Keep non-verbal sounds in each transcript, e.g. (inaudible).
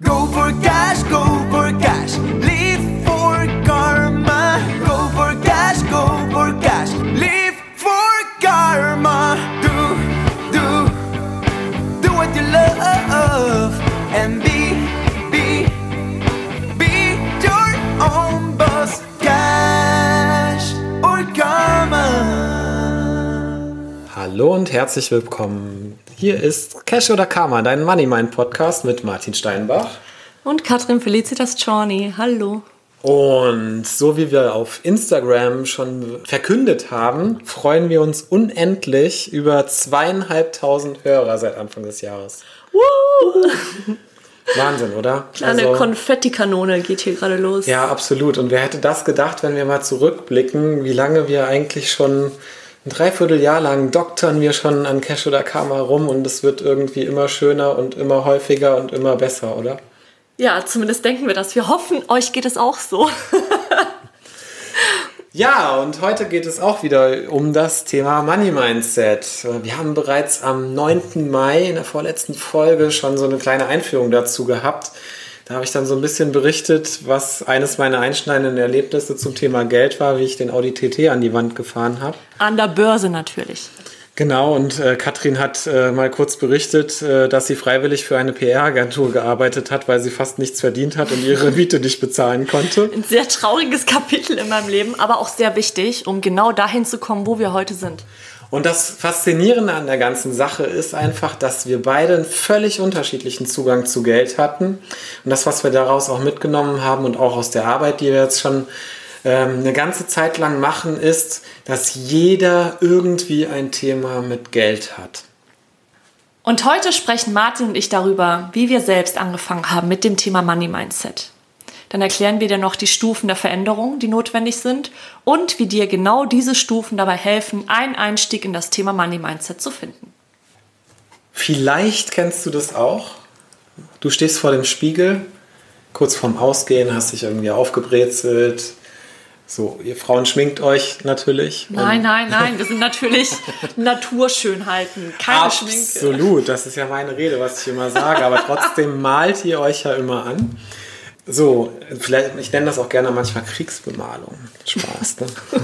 Go for cash, go Hallo und herzlich willkommen. Hier ist Cash oder Karma, dein Money Mind Podcast mit Martin Steinbach. Und Katrin Felicitas Czorny. Hallo. Und so wie wir auf Instagram schon verkündet haben, freuen wir uns unendlich über zweieinhalbtausend Hörer seit Anfang des Jahres. Woo! Wahnsinn, oder? Eine Also- Konfettikanone geht hier gerade los. Ja, absolut. Und wer hätte das gedacht, wenn wir mal zurückblicken, wie lange wir eigentlich schon ein Dreivierteljahr lang doktern wir schon an Cash oder Karma rum und es wird irgendwie immer schöner und immer häufiger und immer besser, oder? Ja, zumindest denken wir das. Wir hoffen, euch geht es auch so. (laughs) Ja, und heute geht es auch wieder um das Thema Money Mindset. Wir haben bereits am 9. Mai in der vorletzten Folge schon so eine kleine Einführung dazu gehabt. Da habe ich dann so ein bisschen berichtet, was eines meiner einschneidenden Erlebnisse zum Thema Geld war, wie ich den Audi TT an die Wand gefahren habe. An der Börse natürlich. Genau, und äh, Katrin hat äh, mal kurz berichtet, äh, dass sie freiwillig für eine PR-Agentur gearbeitet hat, weil sie fast nichts verdient hat und ihre (laughs) Miete nicht bezahlen konnte. Ein sehr trauriges (laughs) Kapitel in meinem Leben, aber auch sehr wichtig, um genau dahin zu kommen, wo wir heute sind. Und das Faszinierende an der ganzen Sache ist einfach, dass wir beide einen völlig unterschiedlichen Zugang zu Geld hatten. Und das, was wir daraus auch mitgenommen haben und auch aus der Arbeit, die wir jetzt schon ähm, eine ganze Zeit lang machen, ist, dass jeder irgendwie ein Thema mit Geld hat. Und heute sprechen Martin und ich darüber, wie wir selbst angefangen haben mit dem Thema Money Mindset. Dann erklären wir dir noch die Stufen der Veränderung, die notwendig sind und wie dir genau diese Stufen dabei helfen, einen Einstieg in das Thema Money Mindset zu finden. Vielleicht kennst du das auch. Du stehst vor dem Spiegel, kurz vorm Ausgehen, hast dich irgendwie aufgebrezelt. So, ihr Frauen schminkt euch natürlich. Nein, nein, nein, wir sind (laughs) natürlich Naturschönheiten, keine Schminke. Absolut, das ist ja meine Rede, was ich immer sage, aber trotzdem malt ihr euch ja immer an. So, vielleicht, ich nenne das auch gerne manchmal Kriegsbemalung. Spaß, ne? (laughs)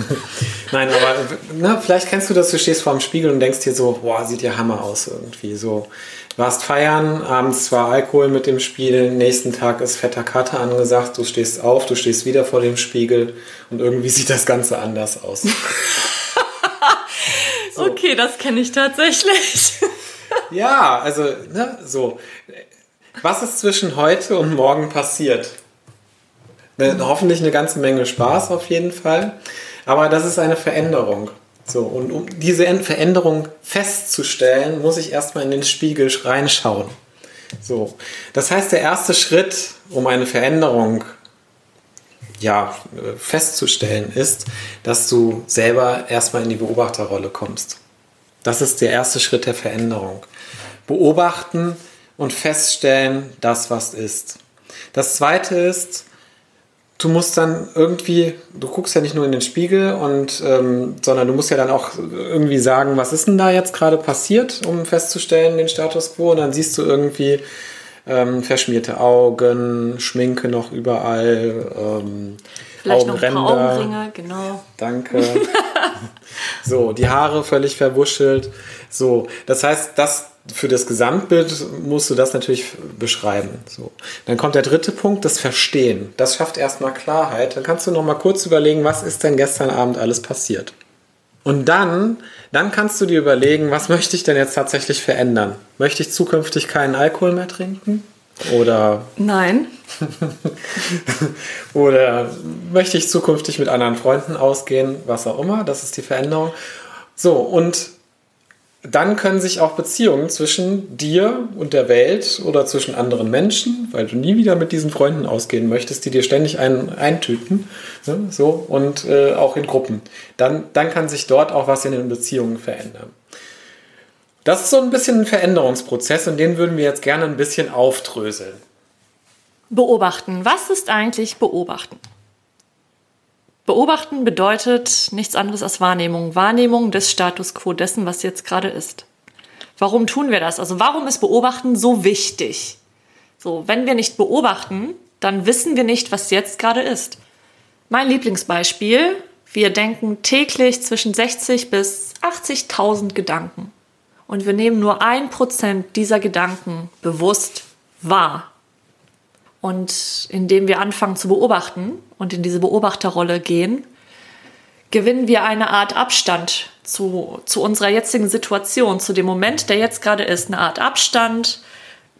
Nein, aber ne, vielleicht kennst du das, du stehst vor dem Spiegel und denkst dir so, boah, sieht ja Hammer aus irgendwie. So, warst feiern, abends zwar Alkohol mit dem Spiel, nächsten Tag ist fetter Kater angesagt, du stehst auf, du stehst wieder vor dem Spiegel und irgendwie sieht das Ganze anders aus. (laughs) Okay, das kenne ich tatsächlich. Ja, also, ne, so. Was ist zwischen heute und morgen passiert? Ne, hoffentlich eine ganze Menge Spaß auf jeden Fall. Aber das ist eine Veränderung. So, und um diese Veränderung festzustellen, muss ich erstmal in den Spiegel reinschauen. So. Das heißt, der erste Schritt, um eine Veränderung ja, äh, festzustellen, ist, dass du selber erstmal in die Beobachterrolle kommst. Das ist der erste Schritt der Veränderung. Beobachten und feststellen, das was ist. Das zweite ist, du musst dann irgendwie, du guckst ja nicht nur in den Spiegel und, ähm, sondern du musst ja dann auch irgendwie sagen, was ist denn da jetzt gerade passiert, um festzustellen den Status quo. Und dann siehst du irgendwie ähm, verschmierte Augen, Schminke noch überall, ähm, Vielleicht noch ein paar Augenränder. Augenringe, genau. Danke. (laughs) so, die Haare völlig verwuschelt. So, das heißt, das für das Gesamtbild musst du das natürlich beschreiben. So. Dann kommt der dritte Punkt, das Verstehen. Das schafft erstmal Klarheit. Dann kannst du noch mal kurz überlegen, was ist denn gestern Abend alles passiert. Und dann, dann kannst du dir überlegen, was möchte ich denn jetzt tatsächlich verändern? Möchte ich zukünftig keinen Alkohol mehr trinken? Oder Nein. (laughs) oder möchte ich zukünftig mit anderen Freunden ausgehen, was auch immer, das ist die Veränderung. So, und dann können sich auch Beziehungen zwischen dir und der Welt oder zwischen anderen Menschen, weil du nie wieder mit diesen Freunden ausgehen möchtest, die dir ständig ein, eintüten, ne, so, und äh, auch in Gruppen. Dann, dann kann sich dort auch was in den Beziehungen verändern. Das ist so ein bisschen ein Veränderungsprozess und den würden wir jetzt gerne ein bisschen aufdröseln. Beobachten. Was ist eigentlich beobachten? Beobachten bedeutet nichts anderes als Wahrnehmung. Wahrnehmung des Status quo dessen, was jetzt gerade ist. Warum tun wir das? Also warum ist Beobachten so wichtig? So, wenn wir nicht beobachten, dann wissen wir nicht, was jetzt gerade ist. Mein Lieblingsbeispiel, wir denken täglich zwischen 60 bis 80.000 Gedanken. Und wir nehmen nur ein Prozent dieser Gedanken bewusst wahr. Und indem wir anfangen zu beobachten und in diese Beobachterrolle gehen, gewinnen wir eine Art Abstand zu, zu unserer jetzigen Situation, zu dem Moment, der jetzt gerade ist. Eine Art Abstand.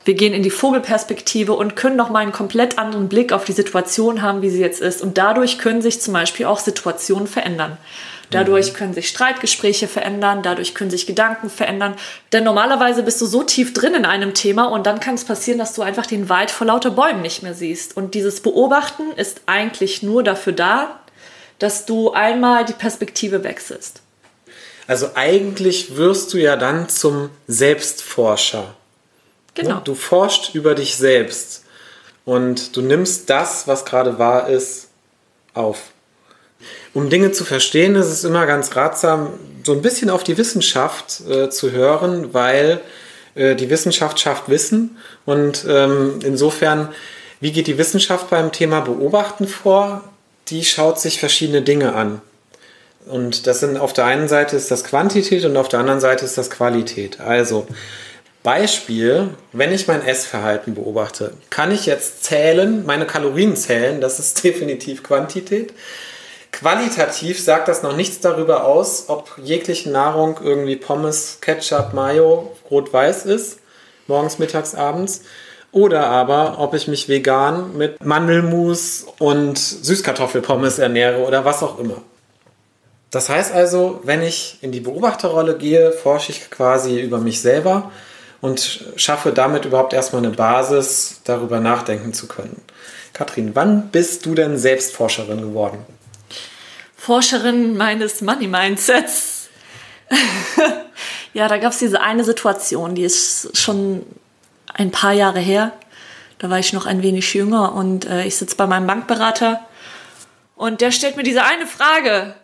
Wir gehen in die Vogelperspektive und können nochmal einen komplett anderen Blick auf die Situation haben, wie sie jetzt ist. Und dadurch können sich zum Beispiel auch Situationen verändern. Dadurch können sich Streitgespräche verändern, dadurch können sich Gedanken verändern. Denn normalerweise bist du so tief drin in einem Thema und dann kann es passieren, dass du einfach den Wald vor lauter Bäumen nicht mehr siehst. Und dieses Beobachten ist eigentlich nur dafür da, dass du einmal die Perspektive wechselst. Also eigentlich wirst du ja dann zum Selbstforscher. Genau. Du forschst über dich selbst und du nimmst das, was gerade wahr ist, auf. Um Dinge zu verstehen, ist es immer ganz ratsam, so ein bisschen auf die Wissenschaft äh, zu hören, weil äh, die Wissenschaft schafft Wissen und ähm, insofern, wie geht die Wissenschaft beim Thema Beobachten vor? Die schaut sich verschiedene Dinge an. Und das sind auf der einen Seite ist das Quantität und auf der anderen Seite ist das Qualität. Also Beispiel, wenn ich mein Essverhalten beobachte, kann ich jetzt zählen, meine Kalorien zählen, das ist (laughs) definitiv Quantität. Qualitativ sagt das noch nichts darüber aus, ob jegliche Nahrung irgendwie Pommes, Ketchup, Mayo, rot-weiß ist, morgens, mittags, abends. Oder aber, ob ich mich vegan mit Mandelmus und Süßkartoffelpommes ernähre oder was auch immer. Das heißt also, wenn ich in die Beobachterrolle gehe, forsche ich quasi über mich selber und schaffe damit überhaupt erstmal eine Basis, darüber nachdenken zu können. Katrin, wann bist du denn Selbstforscherin geworden? Forscherin meines Money Mindsets. (laughs) ja, da gab es diese eine Situation, die ist schon ein paar Jahre her. Da war ich noch ein wenig jünger und äh, ich sitze bei meinem Bankberater und der stellt mir diese eine Frage.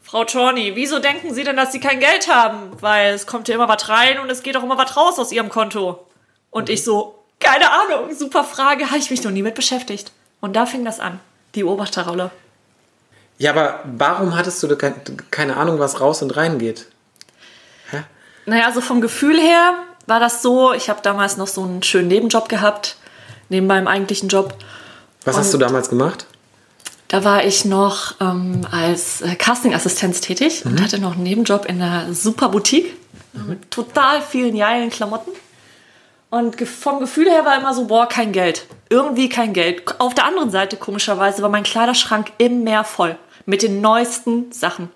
Frau Torni, wieso denken Sie denn, dass Sie kein Geld haben? Weil es kommt ja immer was rein und es geht auch immer was raus aus Ihrem Konto. Und ich so, keine Ahnung, super Frage, habe ich mich noch nie mit beschäftigt. Und da fing das an, die Beobachterrolle. Ja, aber warum hattest du keine Ahnung, was raus und rein geht? Hä? Naja, also vom Gefühl her war das so, ich habe damals noch so einen schönen Nebenjob gehabt, neben meinem eigentlichen Job. Was und hast du damals gemacht? Da war ich noch ähm, als äh, Castingassistenz tätig mhm. und hatte noch einen Nebenjob in einer super Boutique mhm. mit total vielen geilen Klamotten. Und vom Gefühl her war immer so, boah, kein Geld. Irgendwie kein Geld. Auf der anderen Seite, komischerweise, war mein Kleiderschrank immer voll mit den neuesten Sachen.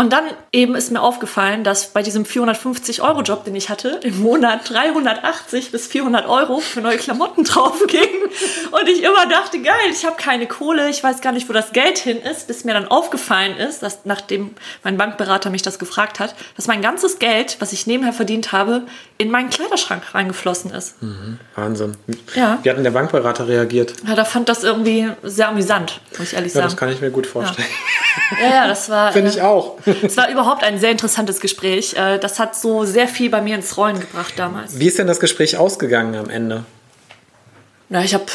Und dann eben ist mir aufgefallen, dass bei diesem 450-Euro-Job, den ich hatte, im Monat 380 bis 400 Euro für neue Klamotten (laughs) draufgingen. Und ich immer dachte, geil, ich habe keine Kohle, ich weiß gar nicht, wo das Geld hin ist, bis mir dann aufgefallen ist, dass nachdem mein Bankberater mich das gefragt hat, dass mein ganzes Geld, was ich nebenher verdient habe, in meinen Kleiderschrank reingeflossen ist. Mhm, Wahnsinn. Ja. Wie hat denn der Bankberater reagiert? Ja, der fand das irgendwie sehr amüsant, muss ich ehrlich ja, sagen. Das kann ich mir gut vorstellen. Ja, ja, ja das war. Finde ich äh, auch. Es war überhaupt ein sehr interessantes Gespräch. Äh, das hat so sehr viel bei mir ins Rollen gebracht damals. Wie ist denn das Gespräch ausgegangen am Ende? Na, ich habe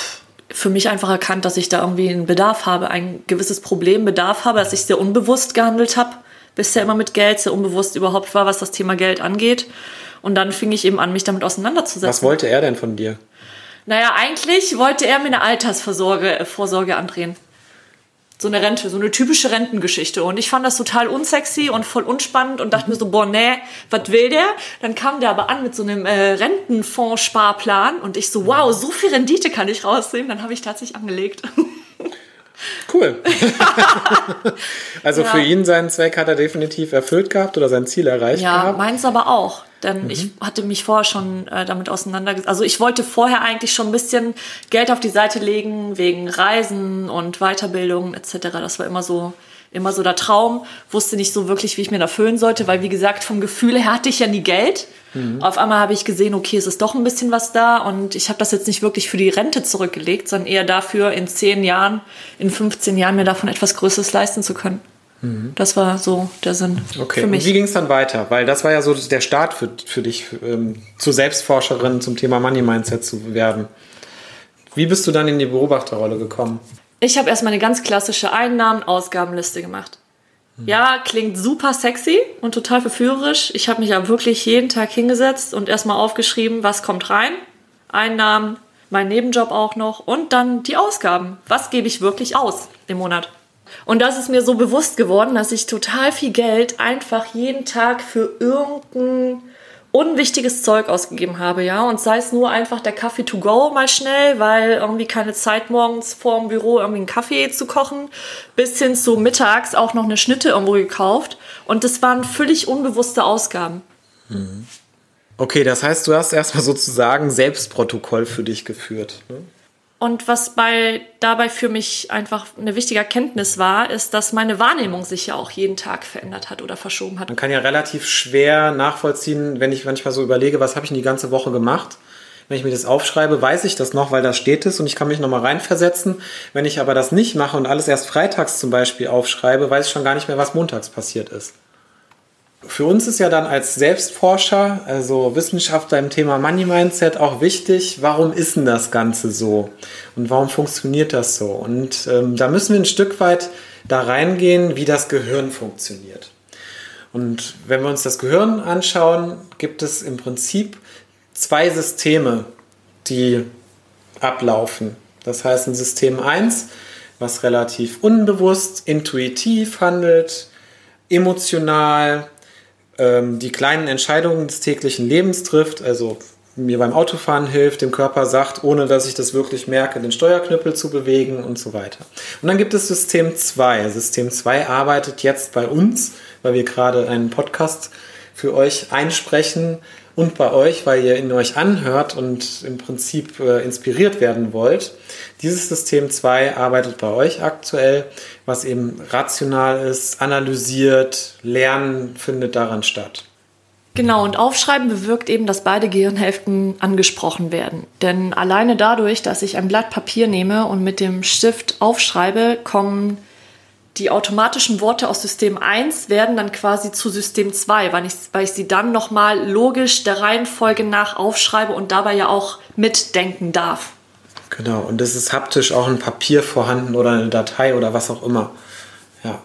für mich einfach erkannt, dass ich da irgendwie einen Bedarf habe, ein gewisses Problem, Bedarf habe, dass ich sehr unbewusst gehandelt habe. Bisher immer mit Geld, sehr unbewusst überhaupt war, was das Thema Geld angeht. Und dann fing ich eben an, mich damit auseinanderzusetzen. Was wollte er denn von dir? Naja, eigentlich wollte er mir eine Altersvorsorge äh, Vorsorge andrehen so eine Rente, so eine typische Rentengeschichte. Und ich fand das total unsexy und voll unspannend und dachte mir so, boah, nee, was will der? Dann kam der aber an mit so einem äh, Rentenfondssparplan und ich so, wow, so viel Rendite kann ich rausnehmen. Dann habe ich tatsächlich angelegt. (laughs) Cool. (laughs) also ja. für ihn seinen Zweck hat er definitiv erfüllt gehabt oder sein Ziel erreicht ja, gehabt. Ja, meins aber auch. Denn mhm. ich hatte mich vorher schon äh, damit auseinandergesetzt. Also ich wollte vorher eigentlich schon ein bisschen Geld auf die Seite legen wegen Reisen und Weiterbildung etc. Das war immer so immer so der Traum, wusste nicht so wirklich, wie ich mir da füllen sollte, weil wie gesagt, vom Gefühl her hatte ich ja nie Geld. Mhm. Auf einmal habe ich gesehen, okay, es ist doch ein bisschen was da und ich habe das jetzt nicht wirklich für die Rente zurückgelegt, sondern eher dafür, in 10 Jahren, in 15 Jahren mir davon etwas Größeres leisten zu können. Das war so der Sinn Okay, für und mich. wie ging es dann weiter? Weil das war ja so der Start für, für dich, für, ähm, zur Selbstforscherin zum Thema Money Mindset zu werden. Wie bist du dann in die Beobachterrolle gekommen? Ich habe erstmal eine ganz klassische Einnahmen-Ausgabenliste gemacht. Ja, klingt super sexy und total verführerisch. Ich habe mich ja wirklich jeden Tag hingesetzt und erstmal aufgeschrieben, was kommt rein. Einnahmen, mein Nebenjob auch noch und dann die Ausgaben. Was gebe ich wirklich aus im Monat? Und das ist mir so bewusst geworden, dass ich total viel Geld einfach jeden Tag für irgendein unwichtiges Zeug ausgegeben habe, ja. Und sei es nur einfach der Kaffee to go mal schnell, weil irgendwie keine Zeit morgens vor dem Büro irgendwie einen Kaffee zu kochen, bis hin zu mittags auch noch eine Schnitte irgendwo gekauft. Und das waren völlig unbewusste Ausgaben. Okay, das heißt, du hast erstmal sozusagen Selbstprotokoll für dich geführt. Ne? Und was bei, dabei für mich einfach eine wichtige Erkenntnis war, ist, dass meine Wahrnehmung sich ja auch jeden Tag verändert hat oder verschoben hat. Man kann ja relativ schwer nachvollziehen, wenn ich manchmal so überlege, was habe ich denn die ganze Woche gemacht. Wenn ich mir das aufschreibe, weiß ich das noch, weil da steht es und ich kann mich nochmal reinversetzen. Wenn ich aber das nicht mache und alles erst freitags zum Beispiel aufschreibe, weiß ich schon gar nicht mehr, was montags passiert ist. Für uns ist ja dann als Selbstforscher, also Wissenschaftler im Thema Money Mindset auch wichtig, warum ist denn das Ganze so und warum funktioniert das so? Und ähm, da müssen wir ein Stück weit da reingehen, wie das Gehirn funktioniert. Und wenn wir uns das Gehirn anschauen, gibt es im Prinzip zwei Systeme, die ablaufen. Das heißt, ein System 1, was relativ unbewusst, intuitiv handelt, emotional, ähm, die kleinen Entscheidungen des täglichen Lebens trifft, also mir beim Autofahren hilft, dem Körper sagt, ohne dass ich das wirklich merke, den Steuerknüppel zu bewegen und so weiter. Und dann gibt es System 2. System 2 arbeitet jetzt bei uns, weil wir gerade einen Podcast für euch einsprechen und bei euch, weil ihr ihn euch anhört und im Prinzip äh, inspiriert werden wollt. Dieses System 2 arbeitet bei euch aktuell, was eben rational ist, analysiert, Lernen findet daran statt. Genau, und Aufschreiben bewirkt eben, dass beide Gehirnhälften angesprochen werden. Denn alleine dadurch, dass ich ein Blatt Papier nehme und mit dem Stift aufschreibe, kommen die automatischen Worte aus System 1 werden dann quasi zu System 2, weil ich, weil ich sie dann nochmal logisch der Reihenfolge nach aufschreibe und dabei ja auch mitdenken darf. Genau, und es ist haptisch auch ein Papier vorhanden oder eine Datei oder was auch immer. Ja.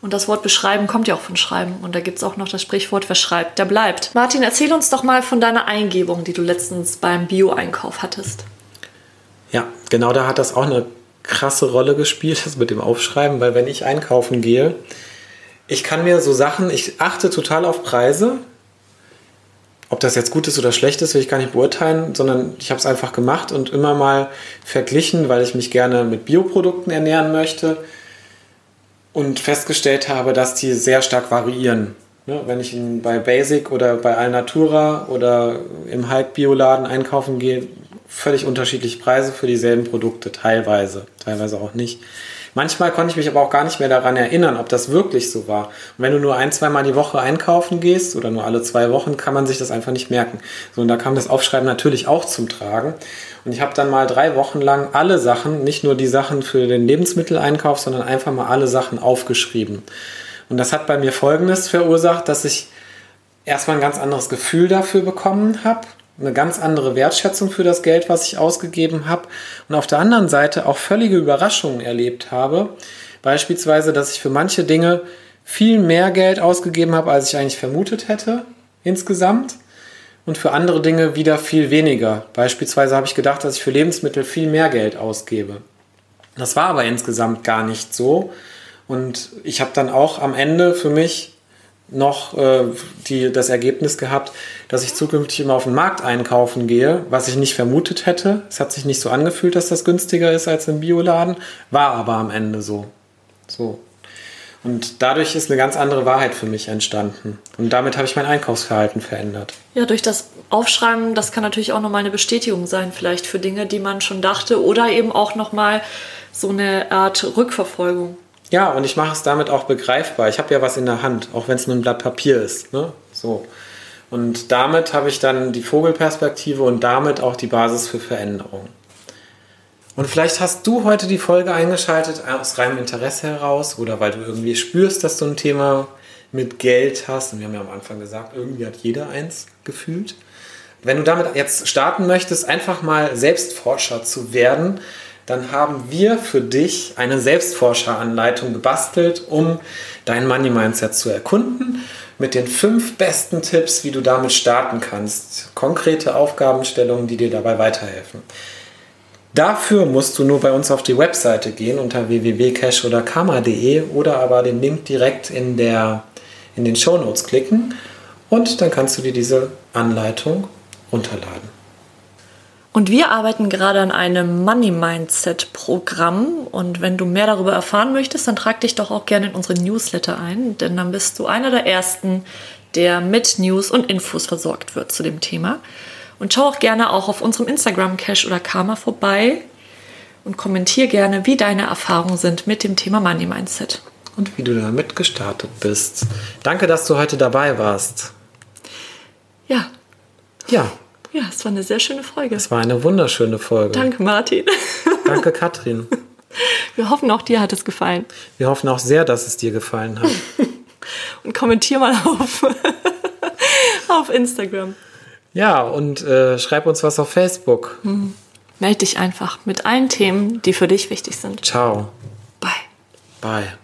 Und das Wort beschreiben kommt ja auch von Schreiben. Und da gibt es auch noch das Sprichwort, wer schreibt, der bleibt. Martin, erzähl uns doch mal von deiner Eingebung, die du letztens beim Bio-Einkauf hattest. Ja, genau da hat das auch eine krasse Rolle gespielt, das mit dem Aufschreiben, weil wenn ich einkaufen gehe, ich kann mir so Sachen, ich achte total auf Preise. Ob das jetzt gut ist oder schlecht ist, will ich gar nicht beurteilen, sondern ich habe es einfach gemacht und immer mal verglichen, weil ich mich gerne mit Bioprodukten ernähren möchte und festgestellt habe, dass die sehr stark variieren. Ne, wenn ich bei Basic oder bei Alnatura oder im Hulk-Bioladen einkaufen gehe, völlig unterschiedliche Preise für dieselben Produkte, teilweise, teilweise auch nicht. Manchmal konnte ich mich aber auch gar nicht mehr daran erinnern, ob das wirklich so war. Und wenn du nur ein, zweimal die Woche einkaufen gehst oder nur alle zwei Wochen, kann man sich das einfach nicht merken. So, und da kam das Aufschreiben natürlich auch zum Tragen. Und ich habe dann mal drei Wochen lang alle Sachen, nicht nur die Sachen für den Lebensmitteleinkauf, sondern einfach mal alle Sachen aufgeschrieben. Und das hat bei mir Folgendes verursacht, dass ich erstmal ein ganz anderes Gefühl dafür bekommen habe, eine ganz andere Wertschätzung für das Geld, was ich ausgegeben habe und auf der anderen Seite auch völlige Überraschungen erlebt habe. Beispielsweise, dass ich für manche Dinge viel mehr Geld ausgegeben habe, als ich eigentlich vermutet hätte insgesamt und für andere Dinge wieder viel weniger. Beispielsweise habe ich gedacht, dass ich für Lebensmittel viel mehr Geld ausgebe. Das war aber insgesamt gar nicht so. Und ich habe dann auch am Ende für mich noch äh, die, das Ergebnis gehabt, dass ich zukünftig immer auf den Markt einkaufen gehe, was ich nicht vermutet hätte. Es hat sich nicht so angefühlt, dass das günstiger ist als im Bioladen, war aber am Ende so. So. Und dadurch ist eine ganz andere Wahrheit für mich entstanden. Und damit habe ich mein Einkaufsverhalten verändert. Ja, durch das Aufschreiben, das kann natürlich auch nochmal eine Bestätigung sein, vielleicht für Dinge, die man schon dachte, oder eben auch nochmal so eine Art Rückverfolgung. Ja, und ich mache es damit auch begreifbar. Ich habe ja was in der Hand, auch wenn es nur ein Blatt Papier ist. Ne? So. Und damit habe ich dann die Vogelperspektive und damit auch die Basis für Veränderung. Und vielleicht hast du heute die Folge eingeschaltet aus reinem Interesse heraus oder weil du irgendwie spürst, dass du ein Thema mit Geld hast. Und wir haben ja am Anfang gesagt, irgendwie hat jeder eins gefühlt. Wenn du damit jetzt starten möchtest, einfach mal Selbstforscher zu werden, dann haben wir für dich eine Selbstforscheranleitung gebastelt, um dein Money Mindset zu erkunden, mit den fünf besten Tipps, wie du damit starten kannst. Konkrete Aufgabenstellungen, die dir dabei weiterhelfen. Dafür musst du nur bei uns auf die Webseite gehen unter www.cash oder karma.de oder aber den Link direkt in, der, in den Show Notes klicken und dann kannst du dir diese Anleitung runterladen. Und wir arbeiten gerade an einem Money Mindset Programm. Und wenn du mehr darüber erfahren möchtest, dann trag dich doch auch gerne in unsere Newsletter ein, denn dann bist du einer der ersten, der mit News und Infos versorgt wird zu dem Thema. Und schau auch gerne auch auf unserem Instagram Cash oder Karma vorbei und kommentier gerne, wie deine Erfahrungen sind mit dem Thema Money Mindset. Und wie du damit gestartet bist. Danke, dass du heute dabei warst. Ja, Ja, ja, es war eine sehr schöne Folge. es war eine wunderschöne Folge. Danke, Martin. Danke, (laughs) Katrin. Wir hoffen, auch dir hat es gefallen. Wir hoffen auch sehr, dass es dir gefallen hat. (laughs) Und kommentier mal auf, (laughs) auf Instagram. Ja, und äh, schreib uns was auf Facebook. Meld dich einfach mit allen Themen, die für dich wichtig sind. Ciao. Bye. Bye.